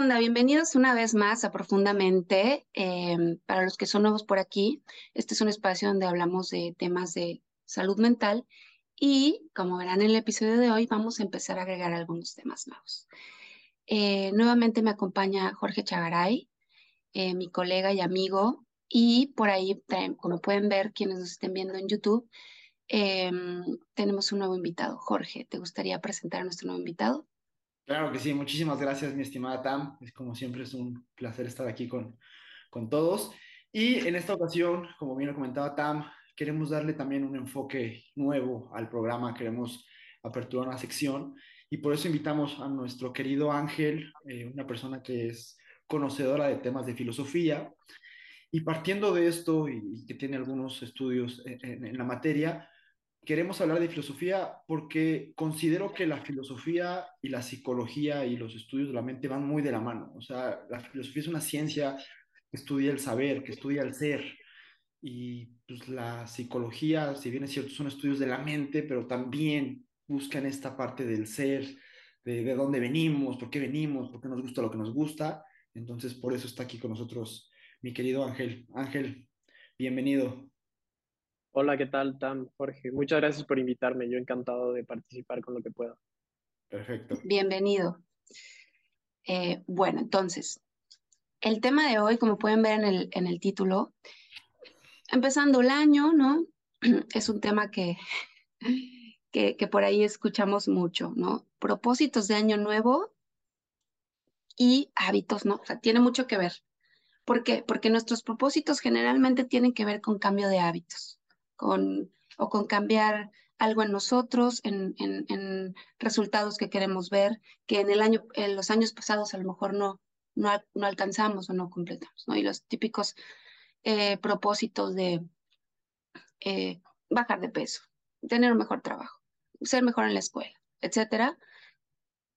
Bienvenidos una vez más a Profundamente. Em, para los que son nuevos por aquí, este es un espacio donde hablamos de temas de salud mental y, como verán en el episodio de hoy, vamos a empezar a agregar algunos temas nuevos. Eh, nuevamente me acompaña Jorge Chagaray, eh, mi colega y amigo, y por ahí, como pueden ver quienes nos estén viendo en YouTube, em, tenemos un nuevo invitado. Jorge, ¿te gustaría presentar a nuestro nuevo invitado? Claro que sí, muchísimas gracias, mi estimada Tam. Es como siempre, es un placer estar aquí con, con todos. Y en esta ocasión, como bien lo comentaba Tam, queremos darle también un enfoque nuevo al programa, queremos aperturar una sección y por eso invitamos a nuestro querido Ángel, eh, una persona que es conocedora de temas de filosofía. Y partiendo de esto y, que tiene algunos estudios en la materia, queremos hablar de filosofía porque considero que la filosofía y la psicología y los estudios de la mente van muy de la mano. O sea, la filosofía es una ciencia que estudia el saber, que estudia el ser. Y pues la psicología, si bien es cierto, son estudios de la mente, pero también buscan esta parte del ser, de, de dónde venimos, por qué venimos, por qué nos gusta lo que nos gusta. Entonces, por eso está aquí con nosotros mi querido Ángel. Ángel, bienvenido. Hola, ¿qué tal, Tam? Jorge, muchas gracias por invitarme. Yo encantado de participar con lo que pueda. Perfecto. Bienvenido. Eh, bueno, entonces, el tema de hoy, como pueden ver en el, en el título, empezando el año, ¿no? Es un tema que, que, que por ahí escuchamos mucho, ¿no? Propósitos de año nuevo y hábitos, ¿no? O sea, tiene mucho que ver. ¿Por qué? Porque nuestros propósitos generalmente tienen que ver con cambio de hábitos o con cambiar algo en nosotros, en, resultados que queremos ver, que en, el año, en los años pasados a lo mejor no, no, alcanzamos o no completamos, ¿no? Y los típicos eh, propósitos de eh, bajar de peso, tener un mejor trabajo, ser mejor en la escuela, etcétera.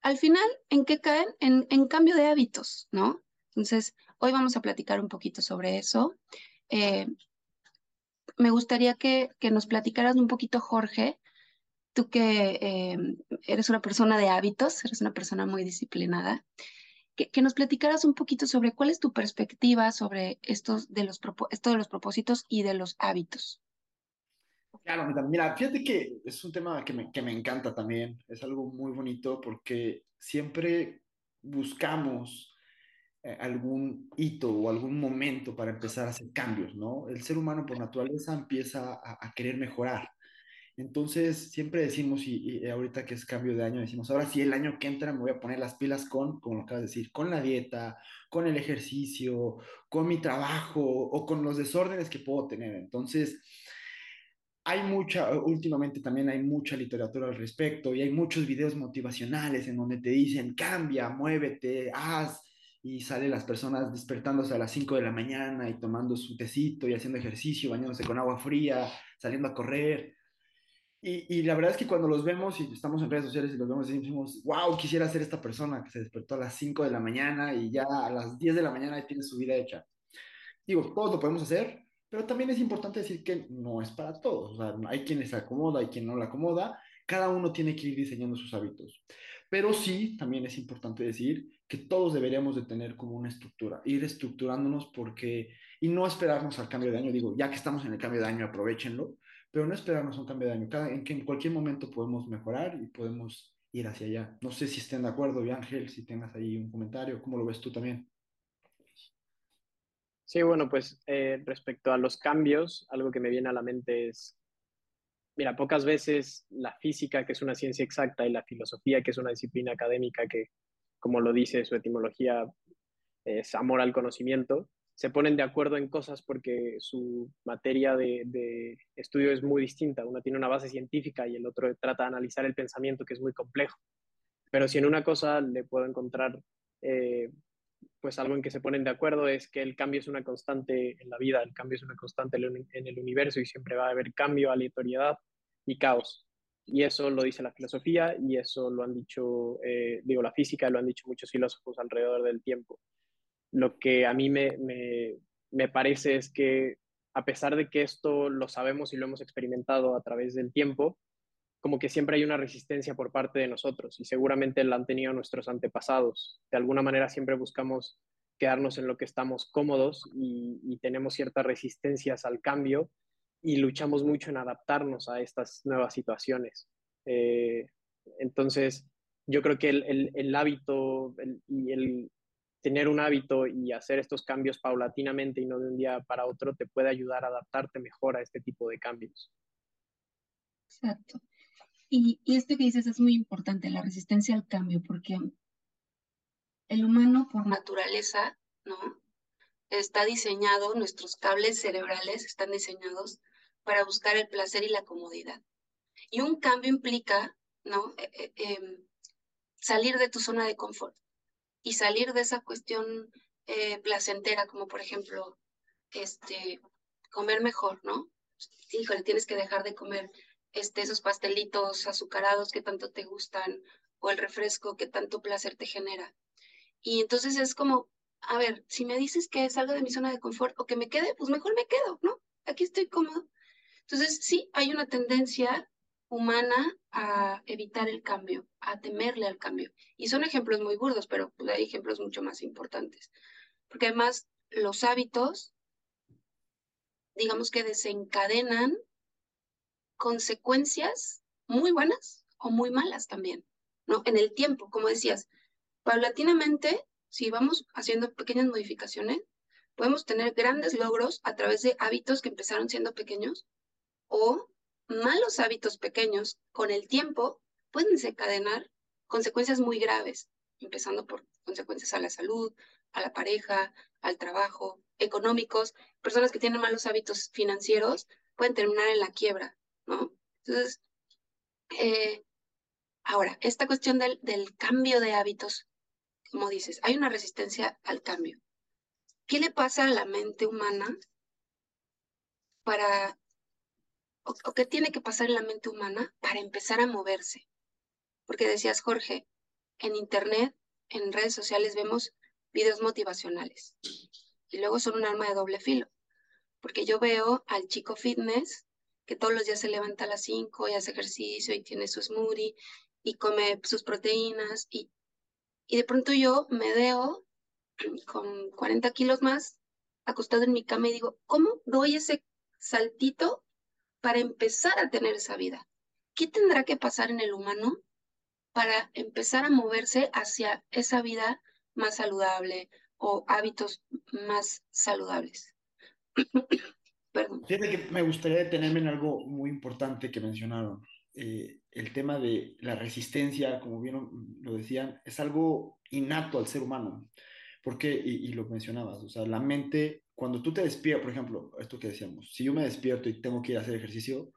Al final, ¿en qué caen? En, en cambio de hábitos, ¿no? Entonces, hoy vamos a platicar un poquito sobre eso. Eh, me gustaría que, nos platicaras un poquito, Jorge, tú que eh, eres una persona de hábitos, eres una persona muy disciplinada, que, nos platicaras un poquito sobre cuál es tu perspectiva sobre estos de los, esto de los propósitos y de los hábitos. Claro, mira, fíjate que es un tema que me, que me encanta también, es algo muy bonito porque siempre buscamos algún hito o algún momento para empezar a hacer cambios, ¿no? El ser humano por naturaleza empieza a, querer mejorar. Entonces, siempre decimos, y, ahorita que es cambio de año, decimos, ahora sí, el año que entra me voy a poner las pilas con, como lo acabas de decir, con la dieta, con el ejercicio, con mi trabajo o con los desórdenes que puedo tener. Entonces, hay mucha, últimamente también hay mucha literatura al respecto y hay muchos videos motivacionales en donde te dicen, cambia, muévete, haz, y salen las personas despertándose a las 5 de la mañana y tomando su tecito y haciendo ejercicio, bañándose con agua fría, saliendo a correr. Y, y, la verdad es que cuando los vemos y estamos en redes sociales y los vemos, decimos, wow, quisiera ser esta persona que se despertó a las 5 de la mañana y ya a las 10 de la mañana tiene su vida hecha. Digo, todos lo podemos hacer, pero también es importante decir que no es para todos. O sea, hay quien les acomoda, hay quien no le acomoda. Cada uno tiene que ir diseñando sus hábitos. Pero sí, también es importante decir que todos deberíamos de tener como una estructura, ir estructurándonos porque, y no esperarnos al cambio de año, digo, ya que estamos en el cambio de año, aprovechenlo, pero no esperarnos a un cambio de año, cada, en que en cualquier momento podemos mejorar y podemos ir hacia allá. No sé si estén de acuerdo, Ángel, si tengas ahí un comentario, ¿cómo lo ves tú también? Sí, bueno, pues eh, respecto a los cambios, algo que me viene a la mente es mira, pocas veces la física, que es una ciencia exacta, y la filosofía, que es una disciplina académica que, como lo dice su etimología, es amor al conocimiento, se ponen de acuerdo en cosas porque su materia de, estudio es muy distinta. Uno tiene una base científica y el otro trata de analizar el pensamiento, que es muy complejo. Pero si en una cosa le puedo encontrar eh, pues algo en que se ponen de acuerdo es que el cambio es una constante en la vida, el cambio es una constante en el universo y siempre va a haber cambio, aleatoriedad y caos. Y eso lo dice la filosofía y eso lo han dicho, eh, digo, la física, lo han dicho muchos filósofos alrededor del tiempo. Lo que a mí me, me, me parece es que a pesar de que esto lo sabemos y lo hemos experimentado a través del tiempo, como que siempre hay una resistencia por parte de nosotros y seguramente la han tenido nuestros antepasados. De alguna manera siempre buscamos quedarnos en lo que estamos cómodos y, tenemos ciertas resistencias al cambio y luchamos mucho en adaptarnos a estas nuevas situaciones. Eh, entonces, yo creo que el, el, hábito y el tener un hábito y hacer estos cambios paulatinamente y no de un día para otro te puede ayudar a adaptarte mejor a este tipo de cambios. Exacto. Y, y esto que dices es muy importante, la resistencia al cambio, porque el humano por naturaleza, ¿no? Está diseñado, nuestros cables cerebrales están diseñados para buscar el placer y la comodidad. Y un cambio implica, ¿no? Eh, eh, em, salir de tu zona de confort y salir de esa cuestión eh, placentera, como por ejemplo, este, comer mejor, ¿no? Híjole, tienes que dejar de comer este, esos pastelitos azucarados que tanto te gustan o el refresco que tanto placer te genera. Y entonces es como, a ver, si me dices que salga de mi zona de confort o que me quede, pues mejor me quedo, ¿no? Aquí estoy cómodo. Entonces, sí, hay una tendencia humana a evitar el cambio, a temerle al cambio. Y son ejemplos muy burdos, pero pues, hay ejemplos mucho más importantes. Porque además los hábitos, digamos que desencadenan consecuencias muy buenas o muy malas también, ¿no? En el tiempo, como decías, paulatinamente, si vamos haciendo pequeñas modificaciones, podemos tener grandes logros a través de hábitos que empezaron siendo pequeños o malos hábitos pequeños con el tiempo pueden desencadenar consecuencias muy graves, empezando por consecuencias a la salud, a la pareja, al trabajo, económicos. Personas que tienen malos hábitos financieros pueden terminar en la quiebra, ¿no? Entonces, eh, ahora, esta cuestión del, del cambio de hábitos, como dices, hay una resistencia al cambio. ¿Qué le pasa a la mente humana para o, qué tiene que pasar en la mente humana para empezar a moverse. Porque decías, Jorge, en Internet, en redes sociales vemos videos motivacionales y luego son un arma de doble filo. Porque yo veo al chico fitness que todos los días se levanta a las 5 y hace ejercicio y tiene su smoothie y come sus proteínas y, y de pronto yo me veo con 40 kilos más acostado en mi cama y digo, ¿cómo doy ese saltito para empezar a tener esa vida? ¿Qué tendrá que pasar en el humano para empezar a moverse hacia esa vida más saludable o hábitos más saludables? Perdón. Que me gustaría detenerme en algo muy importante que mencionaron. Eh, el tema de la resistencia, como bien lo decían, es algo innato al ser humano. Porque, y, y lo mencionabas, o sea, la mente cuando tú te despiertas, por ejemplo, esto que decíamos, si yo me despierto y tengo que ir a hacer ejercicio,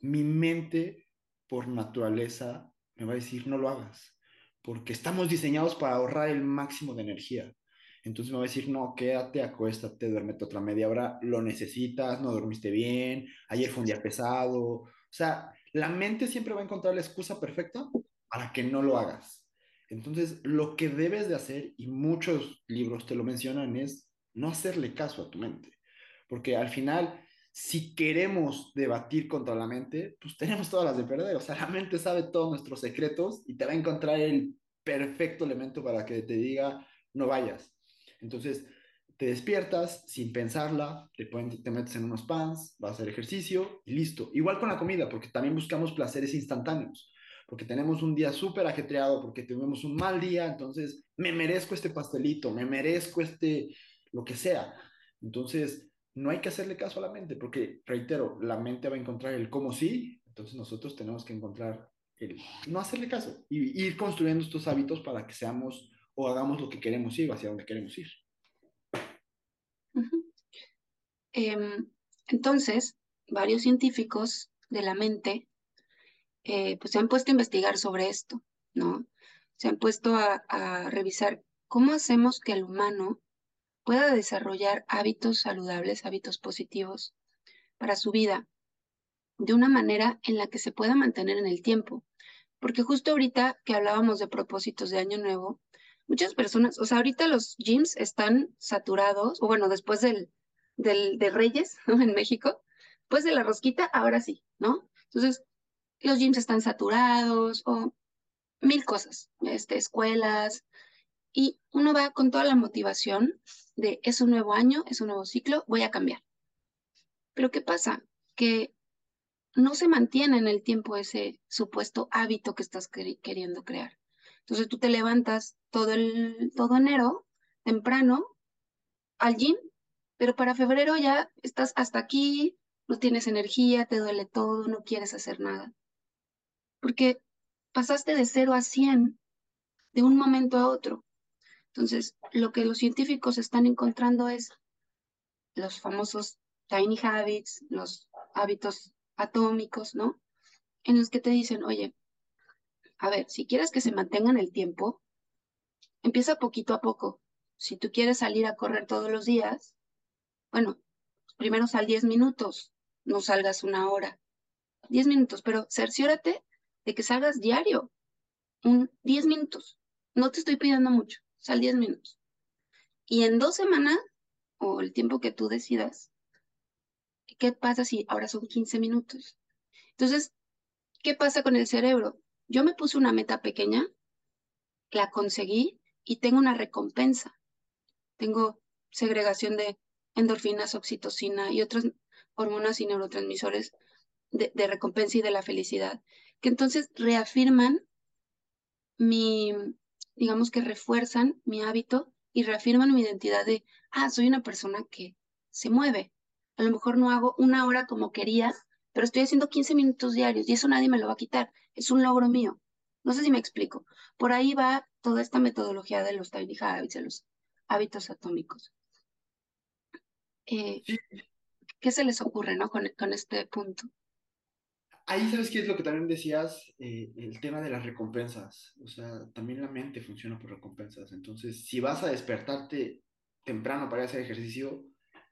mi mente por naturaleza me va a decir no lo hagas, porque estamos diseñados para ahorrar el máximo de energía. Entonces me va a decir, no, quédate, acuéstate, duérmete otra media hora, lo necesitas, no dormiste bien, ayer fue un día pesado. O sea, la mente siempre va a encontrar la excusa perfecta para que no lo hagas. Entonces, lo que debes de hacer, y muchos libros te lo mencionan, es no hacerle caso a tu mente. Porque al final, si queremos debatir contra la mente, pues tenemos todas las de perder. O sea, la mente sabe todos nuestros secretos y te va a encontrar el perfecto elemento para que te diga, no vayas. Entonces, te despiertas sin pensarla, te, te metes en unos pants, vas a hacer ejercicio y listo. Igual con la comida, porque también buscamos placeres instantáneos, porque tenemos un día súper ajetreado, porque tenemos un mal día, entonces me merezco este pastelito, me merezco este, lo que sea. Entonces, no hay que hacerle caso a la mente, porque, reitero, la mente va a encontrar el cómo sí, entonces nosotros tenemos que encontrar el no hacerle caso y ir construyendo estos hábitos para que seamos o hagamos lo que queremos ir hacia donde queremos ir. Em, entonces, varios científicos de la mente eh, pues se han puesto a investigar sobre esto, ¿no? Se han puesto a, a revisar cómo hacemos que el humano pueda desarrollar hábitos saludables, hábitos positivos para su vida, de una manera en la que se pueda mantener en el tiempo. Porque justo ahorita que hablábamos de propósitos de Año Nuevo, muchas personas, o sea, ahorita los gyms están saturados, o bueno, después del, del de Reyes. En México, después de la rosquita, ahora sí, ¿no? Entonces, los gyms están saturados o mil cosas, este, escuelas, y uno va con toda la motivación de es un nuevo año, es un nuevo ciclo, voy a cambiar. Pero ¿qué pasa? Que no se mantiene en el tiempo ese supuesto hábito que estás queriendo crear. Entonces tú te levantas todo, el, todo enero, temprano, al gym, pero para febrero ya estás hasta aquí, no tienes energía, te duele todo, no quieres hacer nada. Porque pasaste de cero a 100 de un momento a otro. Entonces, lo que los científicos están encontrando es los famosos tiny habits, los hábitos atómicos, ¿no? En los que te dicen, oye, a ver, si quieres que se mantengan el tiempo, empieza poquito a poco. Si tú quieres salir a correr todos los días, bueno, primero sal 10 minutos, no salgas una hora. 10 minutos, pero cerciórate de que salgas diario, un 10 minutos. No te estoy pidiendo mucho, sal 10 minutos. Y en dos semanas, o el tiempo que tú decidas, ¿qué pasa si ahora son 15 minutos? Entonces, ¿qué pasa con el cerebro? Yo me puse una meta pequeña, la conseguí y tengo una recompensa. Tengo segregación de endorfinas, oxitocina y otras hormonas y neurotransmisores de, de recompensa y de la felicidad, que entonces reafirman mi, digamos que refuerzan mi hábito y reafirman mi identidad de, ah, soy una persona que se mueve, a lo mejor no hago una hora como quería, pero estoy haciendo 15 minutos diarios y eso nadie me lo va a quitar. Es un logro mío. No sé si me explico. Por ahí va toda esta metodología de los tiny habits, de los hábitos atómicos. Eh, ¿Qué se les ocurre ¿no? con, este punto? Ahí sabes qué es lo que también decías, eh, el tema de las recompensas. O sea, también la mente funciona por recompensas. Entonces, si vas a despertarte temprano para hacer ejercicio,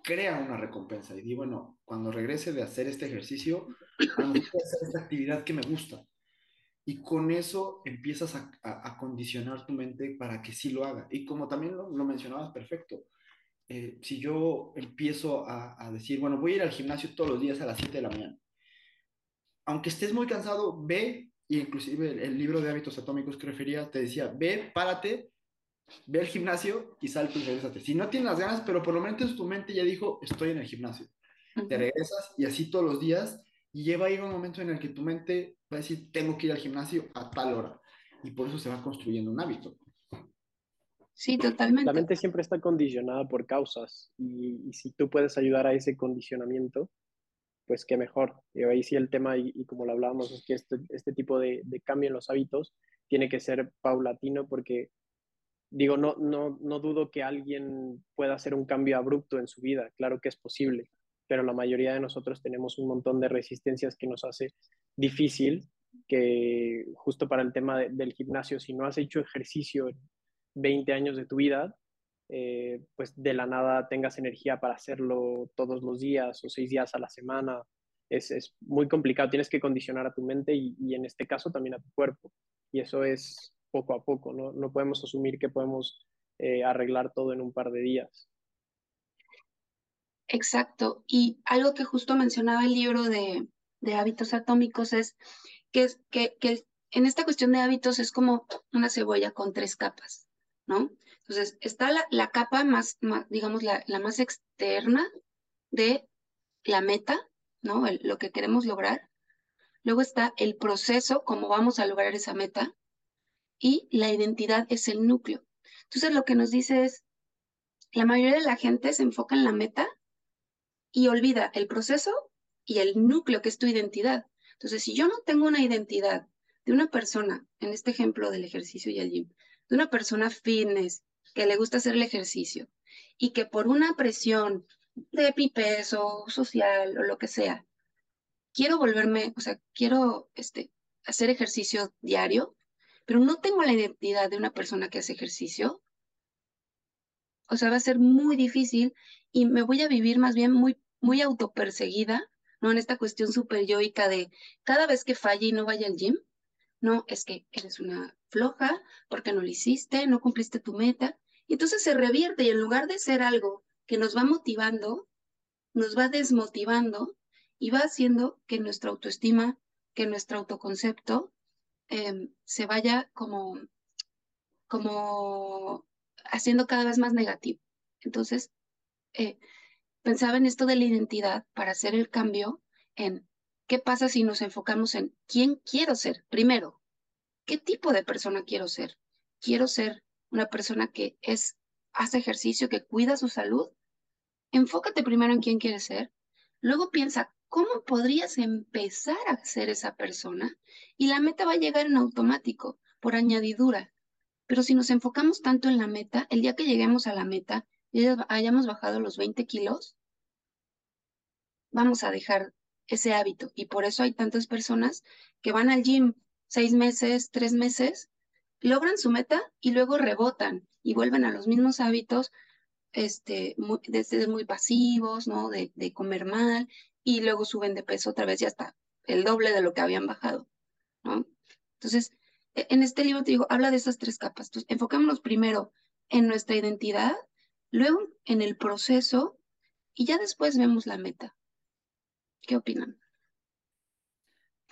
crea una recompensa y di, bueno, cuando regrese de hacer este ejercicio, a hacer esta actividad que me gusta. Y con eso empiezas a, a, condicionar tu mente para que sí lo haga. Y como también lo, mencionabas perfecto, eh, si yo empiezo a, a, decir, bueno, voy a ir al gimnasio todos los días a las 7 de la mañana, aunque estés muy cansado, ve, y inclusive el, el libro de hábitos atómicos que refería te decía, ve, párate ve al gimnasio y salte y regresate. Si no tienes las ganas, pero por lo menos tu mente ya dijo, estoy en el gimnasio. Te regresas y así todos los días y lleva a ir un momento en el que tu mente va a decir, tengo que ir al gimnasio a tal hora. Y por eso se va construyendo un hábito. Sí, totalmente. La mente siempre está condicionada por causas y, si tú puedes ayudar a ese condicionamiento, pues qué mejor. Y ahí sí el tema, y, como lo hablábamos, es que este, este tipo de, de, cambio en los hábitos tiene que ser paulatino porque digo, no, no, no dudo que alguien pueda hacer un cambio abrupto en su vida, claro que es posible, pero la mayoría de nosotros tenemos un montón de resistencias que nos hace difícil que justo para el tema del gimnasio, si no has hecho ejercicio en 20 años de tu vida, eh, pues de la nada tengas energía para hacerlo todos los días o seis días a la semana. Es, es muy complicado, tienes que condicionar a tu mente y, y, en este caso también a tu cuerpo. Y eso es, poco a poco, no, no podemos asumir que podemos eh, arreglar todo en un par de días. Exacto, y algo que justo mencionaba el libro de, hábitos atómicos es que, que, que en esta cuestión de hábitos es como una cebolla con tres capas, ¿no? Entonces, está la, la capa más, digamos, la, la, más externa de la meta, ¿no? lo que queremos lograr. Luego está el proceso, cómo vamos a lograr esa meta y la identidad es el núcleo. Entonces lo que nos dice es, la mayoría de la gente se enfoca en la meta y olvida el proceso y el núcleo que es tu identidad. Entonces, si yo no tengo una identidad de una persona, en este ejemplo del ejercicio y el gym, de una persona fitness que le gusta hacer el ejercicio y que por una presión de mi peso social o lo que sea, quiero volverme, o sea, quiero este, hacer ejercicio diario, pero no tengo la identidad de una persona que hace ejercicio, o sea, va a ser muy difícil y me voy a vivir más bien muy, muy autoperseguida, ¿no? En esta cuestión súper yoica de cada vez que falle y no vaya al gym, no, es que eres una floja porque no lo hiciste, no cumpliste tu meta. Y entonces se revierte y en lugar de ser algo que nos va motivando, nos va desmotivando y va haciendo que nuestra autoestima que nuestro autoconcepto em, se vaya como, como haciendo cada vez más negativo. Entonces, eh, pensaba en esto de la identidad para hacer el cambio en qué pasa si nos enfocamos en quién quiero ser. Primero, ¿qué tipo de persona quiero ser? Quiero ser una persona que es, hace ejercicio, que cuida su salud. Enfócate primero en quién quieres ser. Luego piensa cómo podrías empezar a ser esa persona y la meta va a llegar en automático, por añadidura. Pero si nos enfocamos tanto en la meta, el día que lleguemos a la meta y hayamos bajado los 20 kilos, vamos a dejar ese hábito. Y por eso hay tantas personas que van al gym seis meses, tres meses, logran su meta y luego rebotan y vuelven a los mismos hábitos, este, muy, desde muy pasivos, ¿no? De, comer mal y luego suben de peso otra vez y hasta el doble de lo que habían bajado, ¿no? Entonces, en este libro te digo, habla de esas tres capas. Entonces, enfocémonos primero en nuestra identidad, luego en el proceso y ya después vemos la meta. ¿Qué opinan?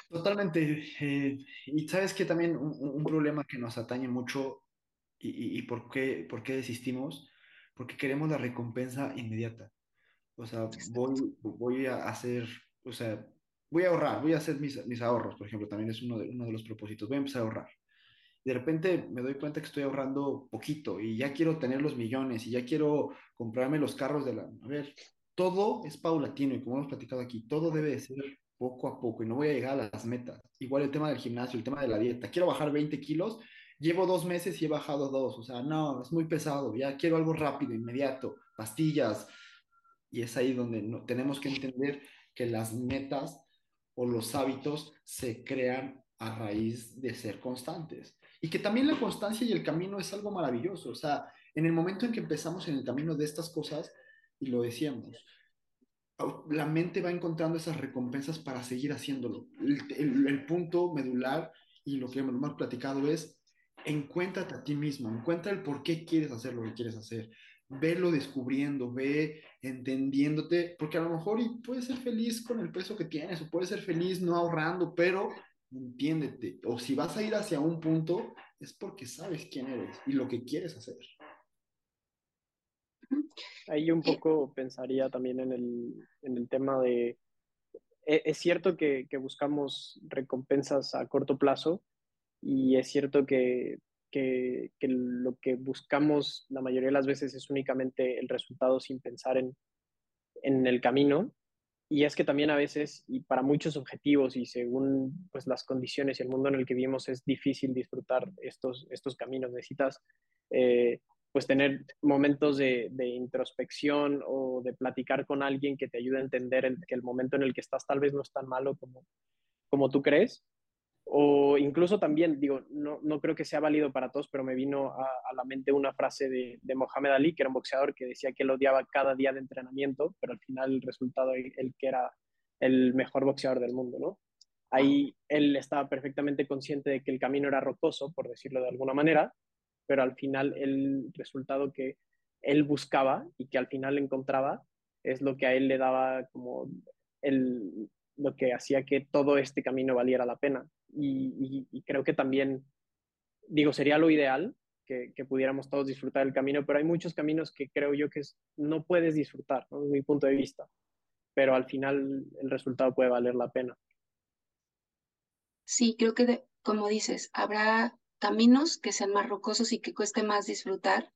Totalmente. Eh, y sabes que también un, problema que nos atañe mucho y, y, por qué, por qué desistimos, porque queremos la recompensa inmediata. O sea, voy, voy a hacer, o sea, voy a ahorrar, voy a hacer mis, mis ahorros, por ejemplo, también es uno de, uno de los propósitos, voy a empezar a ahorrar. Y de repente me doy cuenta que estoy ahorrando poquito y ya quiero tener los millones y ya quiero comprarme los carros de la... A ver, todo es paulatino y como hemos platicado aquí, todo debe de ser poco a poco y no voy a llegar a las metas. Igual el tema del gimnasio, el tema de la dieta. Quiero bajar 20 kilos, llevo dos meses y he bajado dos. O sea, no, es muy pesado. Ya quiero algo rápido, inmediato, pastillas. Y es ahí donde no, tenemos que entender que las metas o los hábitos se crean a raíz de ser constantes. Y que también la constancia y el camino es algo maravilloso. O sea, en el momento en que empezamos en el camino de estas cosas, y lo decíamos, la mente va encontrando esas recompensas para seguir haciéndolo. El, punto medular y lo que hemos platicado es, encuéntrate a ti mismo, encuentra el por qué quieres hacer lo que quieres hacer, velo descubriendo, ve entendiéndote, porque a lo mejor y puedes ser feliz con el peso que tienes o puedes ser feliz no ahorrando, pero entiéndete, o si vas a ir hacia un punto, es porque sabes quién eres y lo que quieres hacer. Ahí un poco pensaría también en el, en el tema de, e, es cierto que, que, buscamos recompensas a corto plazo y es cierto que, que, que, lo que buscamos la mayoría de las veces es únicamente el resultado sin pensar en, en el camino. Y es que también a veces, y para muchos objetivos y según pues, las condiciones y el mundo en el que vivimos, es difícil disfrutar estos, estos caminos. Necesitas eh, pues tener momentos de, introspección o de platicar con alguien que te ayude a entender que el momento en el que estás tal vez no es tan malo como, como tú crees. O incluso también, digo, no, no creo que sea válido para todos, pero me vino a, la mente una frase de, Mohamed Ali, que era un boxeador que decía que él odiaba cada día de entrenamiento, pero al final el resultado, el que era el mejor boxeador del mundo, ¿no? Ahí él estaba perfectamente consciente de que el camino era rocoso, por decirlo de alguna manera, pero al final el resultado que él buscaba y que al final encontraba es lo que a él le daba como el, lo que hacía que todo este camino valiera la pena. Y, creo que también, digo, sería lo ideal que, pudiéramos todos disfrutar del camino, pero hay muchos caminos que creo yo que no puedes disfrutar, ¿no? desde mi punto de vista, pero al final el resultado puede valer la pena. Sí, creo que, como dices, habrá caminos que sean más rocosos y que cueste más disfrutar,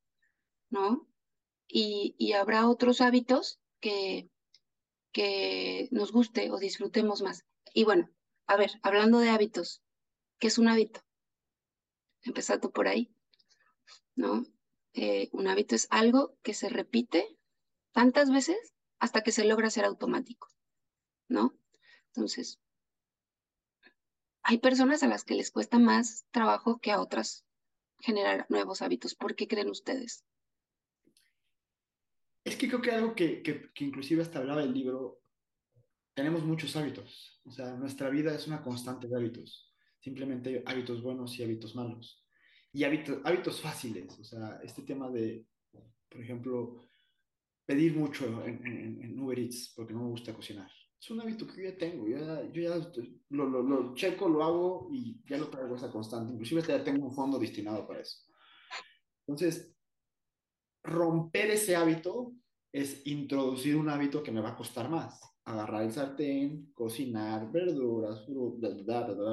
¿no? Y habrá otros hábitos que, que nos guste o disfrutemos más. Y bueno, a ver, hablando de hábitos, ¿qué es un hábito? Empezando por ahí, ¿no? Eh, un hábito es algo que se repite tantas veces hasta que se logra ser automático, ¿no? Entonces, hay personas a las que les cuesta más trabajo que a otras generar nuevos hábitos. ¿Por qué creen ustedes? Es que creo que algo que, que, inclusive hasta hablaba el libro, tenemos muchos hábitos. O sea, nuestra vida es una constante de hábitos. Simplemente hábitos buenos y hábitos malos. Y hábitos, hábitos fáciles. O sea, este tema de, por ejemplo, pedir mucho en, en, en Uber Eats porque no me gusta cocinar. es un hábito que yo ya tengo, yo ya, yo ya lo, lo, lo, checo, lo hago y ya lo traigo esa constante. Inclusive ya tengo un fondo destinado para eso. Entonces, romper ese hábito es introducir un hábito que me va a costar más. Agarrar el sartén, cocinar verduras,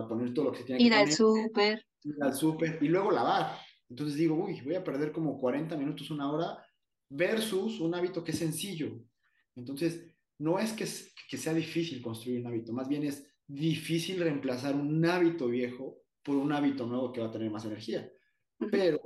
poner todo lo que se tiene ir que al poner. súper. Ir al súper y luego lavar. Entonces digo, uy, voy a perder como 40 minutos, una hora, versus un hábito que es sencillo. Entonces, no es que, que sea difícil construir un hábito, más bien es difícil reemplazar un hábito viejo por un hábito nuevo que va a tener más energía. Pero,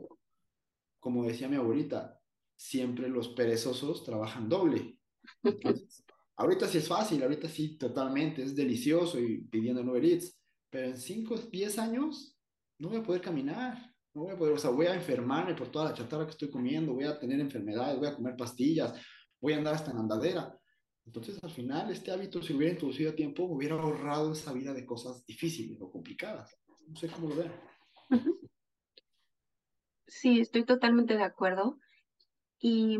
como decía mi abuelita, siempre los perezosos trabajan doble. Entonces, ahorita sí es fácil, ahorita sí totalmente, es delicioso y pidiendo Uber Eats, pero en 5, 10 años no voy a poder caminar, no voy a poder, o sea, voy a enfermarme por toda la chatarra que estoy comiendo, voy a tener enfermedades, voy a comer pastillas, voy a andar hasta en andadera. Entonces, al final, este hábito, si hubiera introducido a tiempo, hubiera ahorrado esa vida de cosas difíciles o complicadas. No sé cómo lo ven. Sí, estoy totalmente de acuerdo. Y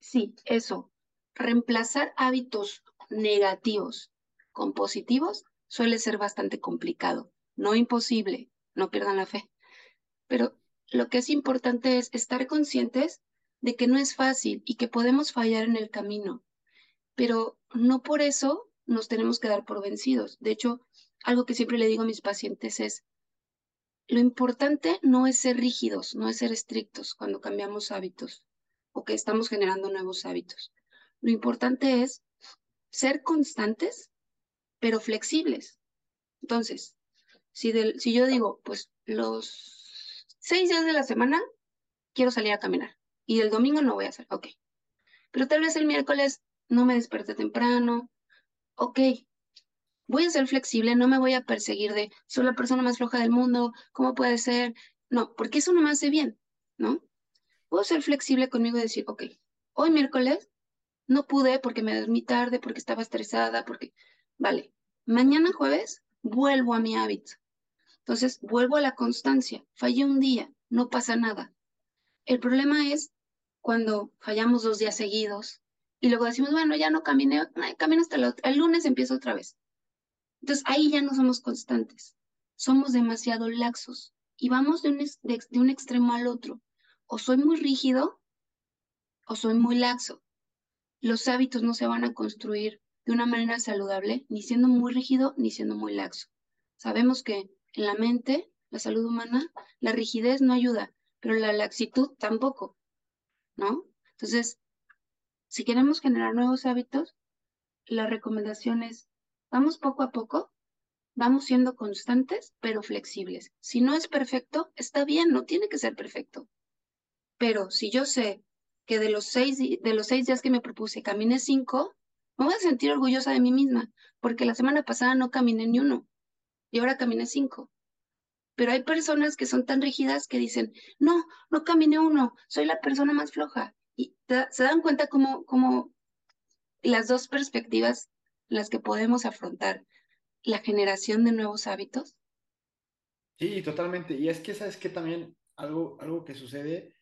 sí, eso, reemplazar hábitos negativos con positivos suele ser bastante complicado. No imposible, no pierdan la fe. Pero lo que es importante es estar conscientes de que no es fácil y que podemos fallar en el camino pero no por eso nos tenemos que dar por vencidos. De hecho, algo que siempre le digo a mis pacientes es, lo importante no es ser rígidos, no es ser estrictos cuando cambiamos hábitos o que estamos generando nuevos hábitos. Lo importante es ser constantes, pero flexibles. Entonces, si, yo digo, pues los seis días de la semana quiero salir a caminar y el domingo no voy a hacer, ok. Pero tal vez el miércoles no me desperté temprano, ok, voy a ser flexible, no me voy a perseguir de soy la persona más floja del mundo, ¿cómo puede ser? No, porque eso no me hace bien, ¿no? Puedo ser flexible conmigo y decir, ok, hoy miércoles no pude porque me dormí tarde, porque estaba estresada, porque, vale, mañana jueves vuelvo a mi hábito. Entonces, vuelvo a la constancia. Fallé un día, no pasa nada. El problema es cuando fallamos dos días seguidos, y luego decimos, bueno, ya no caminé, camino hasta el, lunes, empiezo otra vez. Entonces ahí ya no somos constantes, somos demasiado laxos y vamos de un, de un extremo al otro. O soy muy rígido o soy muy laxo. Los hábitos no se van a construir de una manera saludable, ni siendo muy rígido ni siendo muy laxo. Sabemos que en la mente, la salud humana, la rigidez no ayuda, pero la laxitud tampoco, ¿no? Entonces, si queremos generar nuevos hábitos, la recomendación es, vamos poco a poco, vamos siendo constantes, pero flexibles. Si no es perfecto, está bien, no tiene que ser perfecto. Pero si yo sé que de los seis, de los seis días que me propuse caminé cinco, me voy a sentir orgullosa de mí misma, porque la semana pasada no caminé ni uno y ahora caminé cinco. Pero hay personas que son tan rígidas que dicen, no, no caminé uno, soy la persona más floja y se dan cuenta cómo, cómo las dos perspectivas las que podemos afrontar la generación de nuevos hábitos. Sí, totalmente. Y es que, ¿sabes que También algo, algo que sucede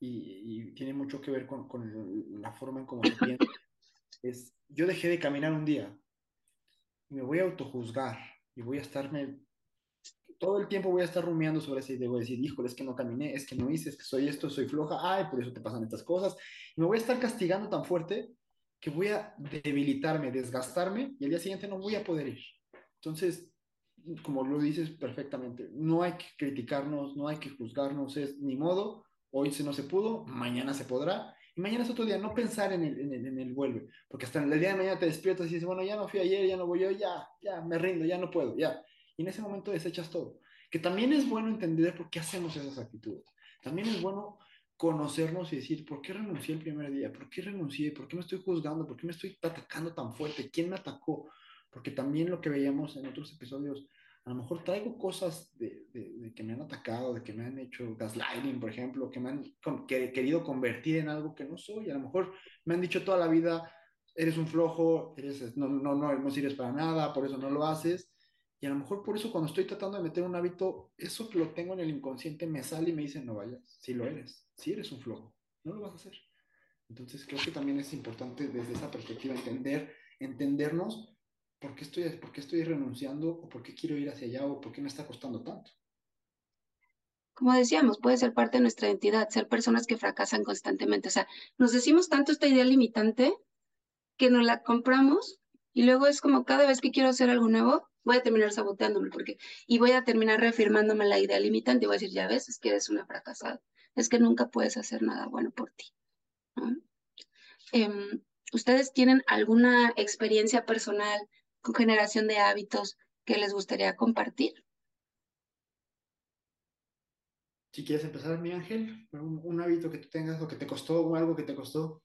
y, y tiene mucho que ver con, con, la forma en cómo se piensa es, yo dejé de caminar un día y me voy a autojuzgar y voy a estarme todo el tiempo voy a estar rumiando sobre esa idea, voy a decir, híjole, es que no caminé, es que no hice, es que soy esto, soy floja, ay, por eso te pasan estas cosas, y me voy a estar castigando tan fuerte que voy a debilitarme, desgastarme, y al día siguiente no voy a poder ir. Entonces, como lo dices perfectamente, no hay que criticarnos, no hay que juzgarnos, es ni modo, hoy se no se pudo, mañana se podrá, y mañana es otro día, no pensar en el, en el, en el vuelve, porque hasta el día de mañana te despiertas y dices, bueno, ya no fui ayer, ya no voy yo, ya, ya, me rindo, ya no puedo, ya y en ese momento desechas todo. Que también es bueno entender por qué hacemos esas actitudes. También es bueno conocernos y decir, ¿por qué renuncié el primer día? ¿Por qué renuncié? ¿Por qué me estoy juzgando? ¿Por qué me estoy atacando tan fuerte? ¿Quién me atacó? Porque también lo que veíamos en otros episodios, a lo mejor traigo cosas de, de, que me han atacado, de que me han hecho gaslighting, por ejemplo, que me han que, querido convertir en algo que no soy. A lo mejor me han dicho toda la vida, eres un flojo, eres, no, no, no, no sirves para nada, por eso no lo haces. Y a lo mejor por eso cuando estoy tratando de meter un hábito, eso que lo tengo en el inconsciente me sale y me dice, no vayas, si lo eres, si eres un flojo, no lo vas a hacer. Entonces creo que también es importante desde esa perspectiva entender, entendernos ¿por qué estoy, por qué estoy renunciando o por qué quiero ir hacia allá o por qué me está costando tanto? Como decíamos, puede ser parte de nuestra identidad, ser personas que fracasan constantemente. O sea, nos decimos tanto esta idea limitante que nos la compramos y luego es como cada vez que quiero hacer algo nuevo, voy a terminar saboteándome porque y voy a terminar reafirmándome la idea limitante y voy a decir, ya ves, es que eres una fracasada, es que nunca puedes hacer nada bueno por ti. Em, ¿Ustedes tienen alguna experiencia personal generación de hábitos que les gustaría compartir? Si quieres empezar, mi ángel, un, un hábito que tú tengas o que te costó o algo que te costó.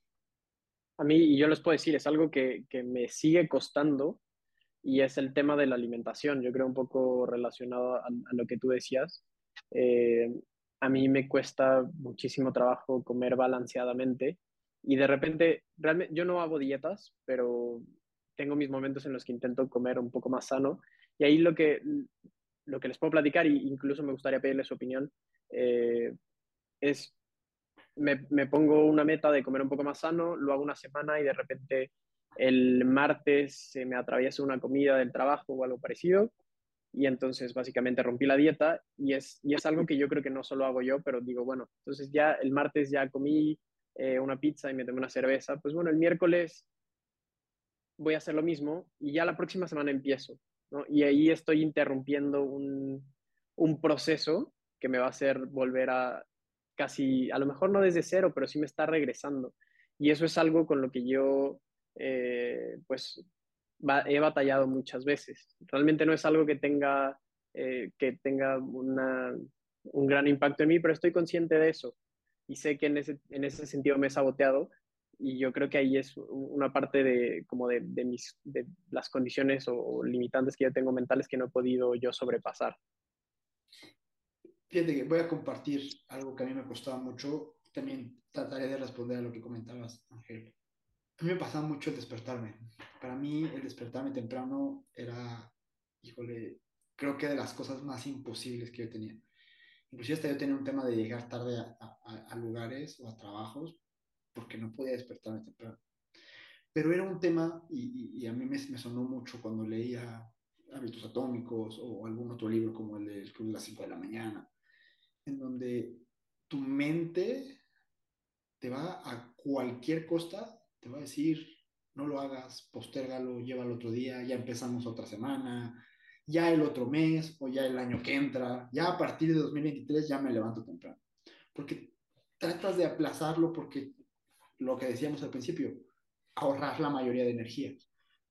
A mí, y yo les puedo decir, es algo que, que me sigue costando y es el tema de la alimentación. Yo creo un poco relacionado a, a lo que tú decías. Eh, a mí me cuesta muchísimo trabajo comer balanceadamente y de repente, realmente, yo no hago dietas, pero tengo mis momentos en los que intento comer un poco más sano. Y ahí lo que, lo que les puedo platicar, e incluso me gustaría pedirles su opinión, eh, es, me, me, pongo una meta de comer un poco más sano, lo hago una semana y de repente el martes se me atraviesa una comida del trabajo o algo parecido. Y entonces básicamente rompí la dieta y es, y es algo que yo creo que no solo hago yo, pero digo, bueno, entonces ya el martes ya comí eh, una pizza y me tomé una cerveza, pues bueno, el miércoles voy a hacer lo mismo y ya la próxima semana empiezo. Y ahí estoy interrumpiendo un, un proceso que me va a hacer volver a casi, a lo mejor no desde cero, pero sí me está regresando. Y eso es algo con lo que yo, eh, pues, he batallado muchas veces. Realmente no es algo que tenga, eh, que tenga una, un gran impacto en mí, pero estoy consciente de eso y sé que en ese, en ese sentido me he saboteado y yo creo que ahí es una parte de, como de, de mis, de las condiciones o, limitantes que yo tengo mentales que no he podido yo sobrepasar. Fíjate que voy a compartir algo que a mí me costaba mucho, también trataré de responder a lo que comentabas, Ángel. A mí me pasaba mucho el despertarme. Para mí el despertarme temprano era, híjole, creo que de las cosas más imposibles que yo tenía Inclusive hasta yo tenía un tema de llegar tarde a, a, lugares o a trabajos porque no podía despertarme temprano. Pero era un tema, y, y a mí me, me, sonó mucho cuando leía Hábitos Atómicos o algún otro libro como el del Club de las 5 de la mañana, en donde tu mente te va a cualquier costa, te va a decir, no lo hagas, postérgalo, llévalo otro día, ya empezamos otra semana, ya el otro mes o ya el año que entra, ya a partir de 2023 ya me levanto temprano. Porque tratas de aplazarlo porque lo que decíamos al principio, ahorrar la mayoría de energía.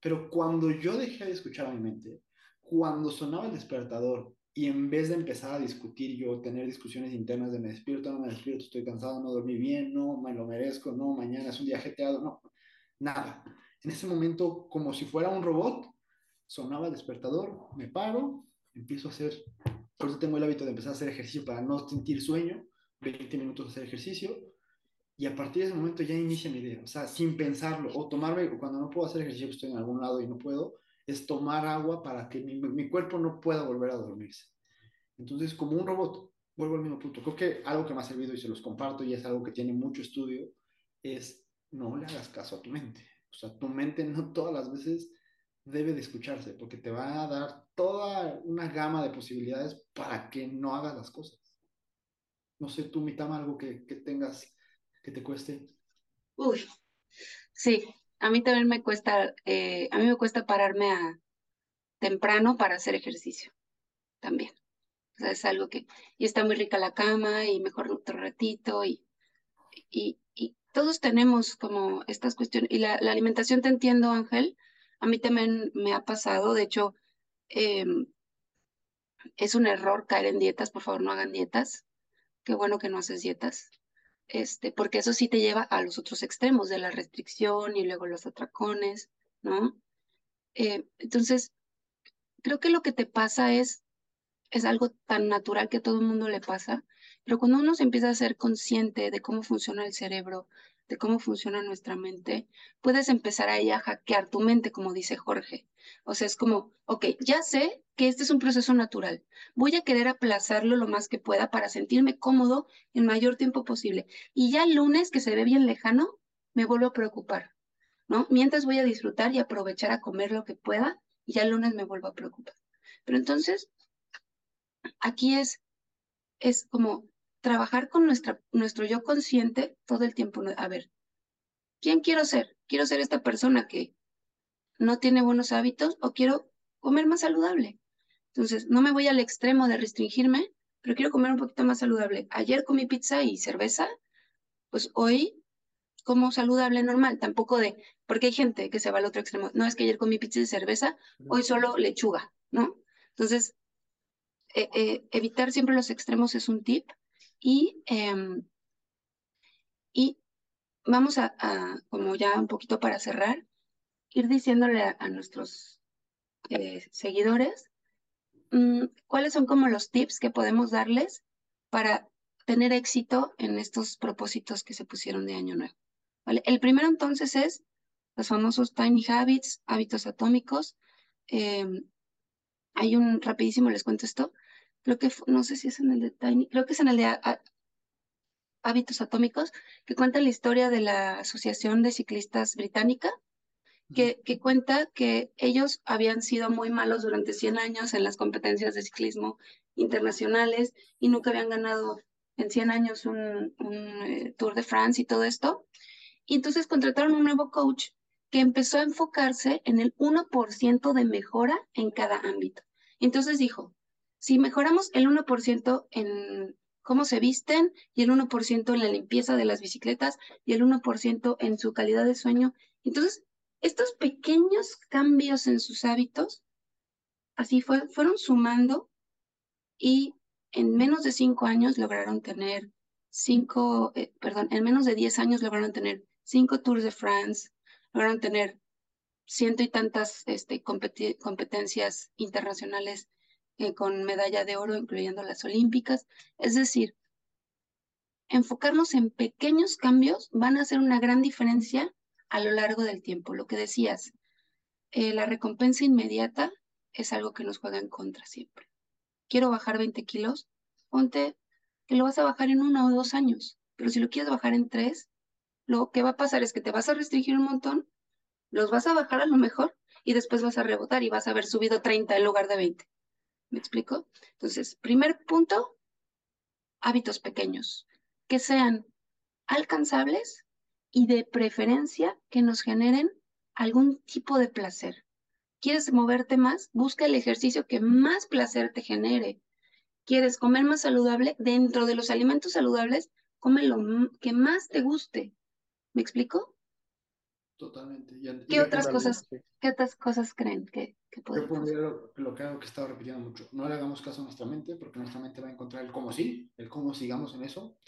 Pero cuando yo dejé de escuchar a mi mente, cuando sonaba el despertador y en vez de empezar a discutir yo, tener discusiones internas de me despierto, no me despierto, estoy cansado, no dormí bien, no, me lo merezco, no, mañana es un día jeteado, no, nada. En ese momento, como si fuera un robot, sonaba el despertador, me paro, empiezo a hacer, por eso tengo el hábito de empezar a hacer ejercicio para no sentir sueño, 20 minutos de hacer ejercicio, y a partir de ese momento ya inicia mi idea, o sea, sin pensarlo, o tomarme, cuando no puedo hacer ejercicio, estoy en algún lado y no puedo, es tomar agua para que mi, mi cuerpo no pueda volver a dormirse. Entonces, como un robot, vuelvo al mismo punto. Creo que algo que me ha servido y se los comparto y es algo que tiene mucho estudio, es no le hagas caso a tu mente. O sea, tu mente no todas las veces debe de escucharse, porque te va a dar toda una gama de posibilidades para que no hagas las cosas. No sé, tú, Mitama, algo que, que tengas que te cueste. Uy, sí, a mí también me cuesta, eh, a mí me cuesta pararme a temprano para hacer ejercicio, también. O sea, es algo que, y está muy rica la cama, y mejor otro ratito, y, y, y todos tenemos como estas cuestiones, y la, alimentación te entiendo, Ángel, a mí también me ha pasado, de hecho, eh, es un error caer en dietas, por favor no hagan dietas. Qué bueno que no haces dietas, este, porque eso sí te lleva a los otros extremos de la restricción y luego los atracones, ¿no? Eh, entonces, creo que lo que te pasa es, es algo tan natural que a todo el mundo le pasa, pero cuando uno se empieza a ser consciente de cómo funciona el cerebro, de cómo funciona nuestra mente, puedes empezar ahí a hackear tu mente, como dice Jorge. O sea, es como, ok, ya sé que este es un proceso natural. Voy a querer aplazarlo lo más que pueda para sentirme cómodo el mayor tiempo posible. Y ya el lunes, que se ve bien lejano, me vuelvo a preocupar, ¿no? Mientras voy a disfrutar y aprovechar a comer lo que pueda y ya el lunes me vuelvo a preocupar. Pero entonces, aquí es, es como trabajar con nuestra, nuestro yo consciente todo el tiempo. A ver, ¿quién quiero ser? ¿Quiero ser esta persona que no tiene buenos hábitos o quiero comer más saludable? Entonces, no me voy al extremo de restringirme, pero quiero comer un poquito más saludable. Ayer comí pizza y cerveza, pues hoy como saludable normal, tampoco de, porque hay gente que se va al otro extremo, no es que ayer comí pizza y cerveza, hoy solo lechuga, ¿no? Entonces, eh, eh, evitar siempre los extremos es un tip y, em, y vamos a, como ya un poquito para cerrar, ir diciéndole a, nuestros eh, seguidores mm, cuáles son como los tips que podemos darles para tener éxito en estos propósitos que se pusieron de año nuevo. El primero entonces es los famosos tiny habits, hábitos atómicos. Em, hay un, rapidísimo les cuento esto, creo que, no sé si es en el de tiny, creo que es en el de hábitos atómicos, que cuenta la historia de la Asociación de Ciclistas Británica, que, que, cuenta que ellos habían sido muy malos durante 100 años en las competencias de ciclismo internacionales y nunca habían ganado en 100 años un, eh, Tour de France y todo esto. Y entonces contrataron un nuevo coach que empezó a enfocarse en el 1% de mejora en cada ámbito. Entonces dijo, si mejoramos el 1% en cómo se visten y el 1% en la limpieza de las bicicletas y el 1% en su calidad de sueño, entonces estos pequeños cambios en sus hábitos, así fue, fueron sumando y en menos de cinco años lograron tener cinco, eh, perdón, en menos de diez años lograron tener cinco Tours de France, lograron tener ciento y tantas este, competencias internacionales eh, con medalla de oro, incluyendo las olímpicas. Es decir, enfocarnos en pequeños cambios van a hacer una gran diferencia a lo largo del tiempo. Lo que decías, eh, la recompensa inmediata es algo que nos juega en contra siempre. Quiero bajar 20 kilos, ponte que lo vas a bajar en uno o dos años, pero si lo quieres bajar en tres, lo que va a pasar es que te vas a restringir un montón, los vas a bajar a lo mejor y después vas a rebotar y vas a haber subido 30 en lugar de 20. ¿Me explico? Entonces, primer punto, hábitos pequeños, que sean alcanzables y de preferencia que nos generen algún tipo de placer. ¿Quieres moverte más? Busca el ejercicio que más placer te genere. ¿Quieres comer más saludable? Dentro de los alimentos saludables, come lo que más te guste. ¿Me explico? Totalmente. ¿Qué, otras cosas, ¿Qué otras cosas creen que, que podemos? Yo lo, lo que, he estado repitiendo mucho. No le hagamos caso a nuestra mente porque nuestra mente va a encontrar el cómo sí, el cómo sigamos en eso.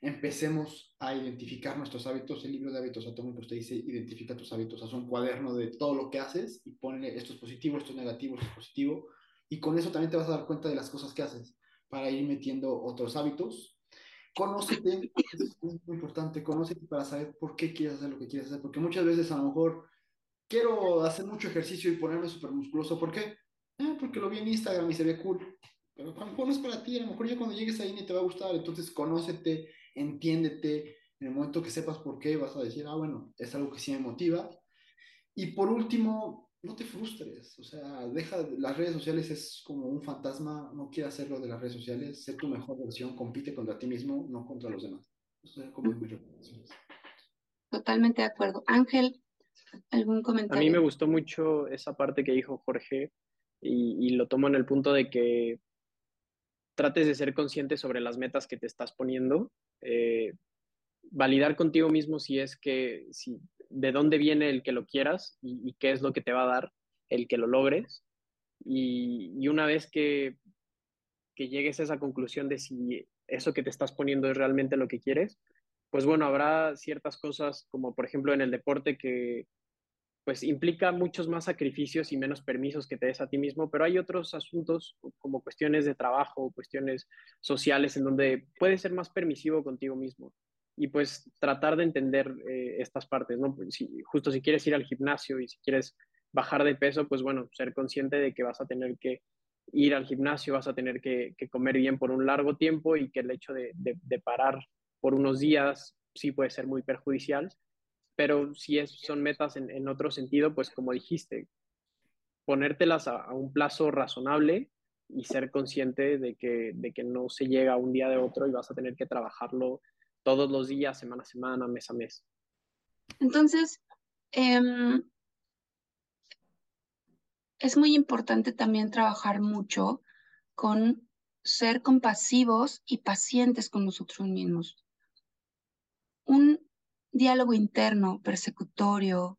Empecemos a identificar nuestros hábitos. El libro de hábitos atómicos te dice identifica tus hábitos. Haz un cuaderno de todo lo que haces y ponle esto es positivo, esto es negativo, esto es positivo. Y con eso también te vas a dar cuenta de las cosas que haces para ir metiendo otros hábitos Conócete, es muy importante, conócete para saber por qué quieres hacer lo que quieres hacer, porque muchas veces a lo mejor quiero hacer mucho ejercicio y ponerme súper musculoso, ¿por qué? Eh, porque lo vi en Instagram y se ve cool, pero a lo no es para ti, a lo mejor ya cuando llegues ahí ni te va a gustar, entonces conócete, entiéndete, en el momento que sepas por qué vas a decir, ah, bueno, es algo que sí me motiva. Y por último, no te frustres, o sea, deja, las redes sociales es como un fantasma, no quieras hacerlo de las redes sociales, sé tu mejor versión, compite contra ti mismo, no contra los demás. Totalmente de acuerdo. Ángel, ¿algún comentario? A mí me gustó mucho esa parte que dijo Jorge y, lo tomo en el punto de que trates de ser consciente sobre las metas que te estás poniendo, eh, validar contigo mismo si es que, si de dónde viene el que lo quieras y, qué es lo que te va a dar el que lo logres. Y, una vez que, que llegues a esa conclusión de si eso que te estás poniendo es realmente lo que quieres, pues bueno, habrá ciertas cosas como por ejemplo en el deporte que pues implica muchos más sacrificios y menos permisos que te des a ti mismo, pero hay otros asuntos como cuestiones de trabajo, cuestiones sociales en donde puedes ser más permisivo contigo mismo y pues tratar de entender eh, estas partes, ¿no? Pues, justo si quieres ir al gimnasio y si quieres bajar de peso, pues bueno, ser consciente de que vas a tener que ir al gimnasio, vas a tener que, comer bien por un largo tiempo y que el hecho de, parar por unos días sí puede ser muy perjudicial, pero si son metas en, en otro sentido, pues como dijiste, ponértelas a, un plazo razonable y ser consciente de que, de que no se llega un día de otro y vas a tener que trabajarlo todos los días, semana a semana, mes a mes. Entonces, em, es muy importante también trabajar mucho con ser compasivos y pacientes con nosotros mismos. Un diálogo interno persecutorio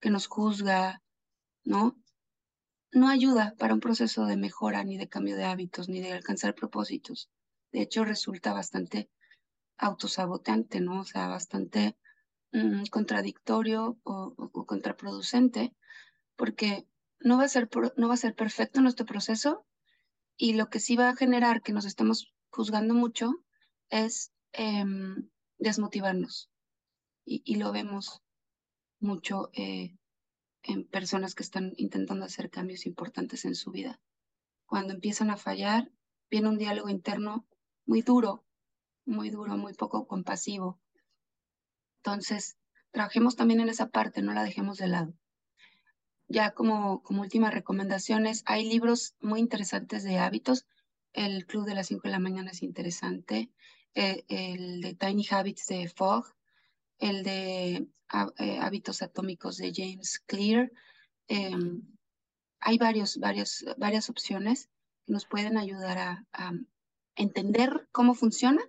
que nos juzga, ¿no? No ayuda para un proceso de mejora, ni de cambio de hábitos, ni de alcanzar propósitos. De hecho, resulta bastante autosaboteante, ¿no? O sea, bastante mm, contradictorio o, contraproducente, porque no va, a ser, no va a ser perfecto nuestro proceso y lo que sí va a generar que nos estemos juzgando mucho es em, desmotivarnos. Y, y, lo vemos mucho eh, en personas que están intentando hacer cambios importantes en su vida. Cuando empiezan a fallar, viene un diálogo interno muy duro, muy duro, muy poco compasivo. Entonces, trabajemos también en esa parte, no la dejemos de lado ya como, como últimas recomendaciones, hay libros muy interesantes de hábitos. El Club de las 5 de la mañana es interesante. Eh, el de Tiny Habits de Fogg. El de eh, Hábitos Atómicos de James Clear. Em, hay varios, varios, varias opciones que nos pueden ayudar a, a entender cómo funciona.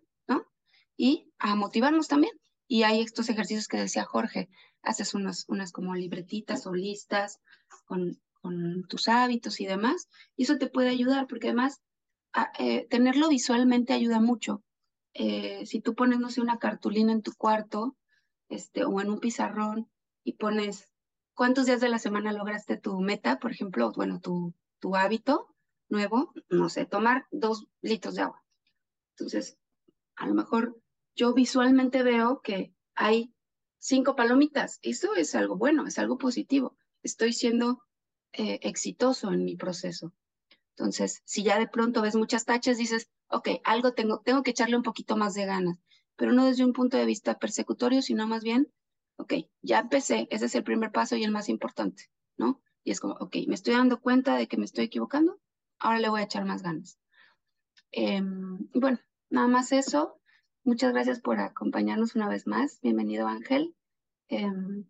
Y a motivarnos también. Y hay estos ejercicios que decía Jorge, haces unas, unas como libretitas o listas con, con tus hábitos y demás, y eso te puede ayudar porque además eh, tenerlo visualmente ayuda mucho. Eh, si tú pones, no sé, una cartulina en tu cuarto este, o en un pizarrón y pones cuántos días de la semana lograste tu meta, por ejemplo, bueno, tu, tu hábito nuevo, no sé, tomar dos litros de agua. Entonces, a lo mejor yo visualmente veo que hay cinco palomitas. Eso es algo bueno, es algo positivo. Estoy siendo eh, exitoso en mi proceso. Entonces, si ya de pronto ves muchas tachas, dices, ok, algo tengo, tengo que echarle un poquito más de ganas, pero no desde un punto de vista persecutorio, sino más bien, ok, ya empecé, ese es el primer paso y el más importante, ¿no? Y es como, ok, me estoy dando cuenta de que me estoy equivocando, ahora le voy a echar más ganas. Em, bueno, nada más eso. Muchas gracias por acompañarnos una vez más. Bienvenido, Ángel. Em,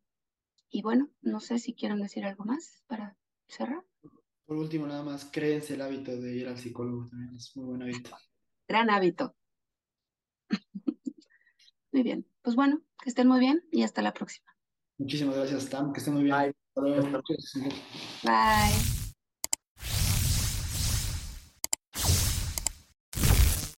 y bueno, no sé si quieren decir algo más para cerrar. Por último, nada más, créense el hábito de ir al psicólogo también, es muy buen hábito. Gran hábito. muy bien, pues bueno, que estén muy bien y hasta la próxima. Muchísimas gracias, Tam, que estén muy bien. Bye. Hasta luego. Bye.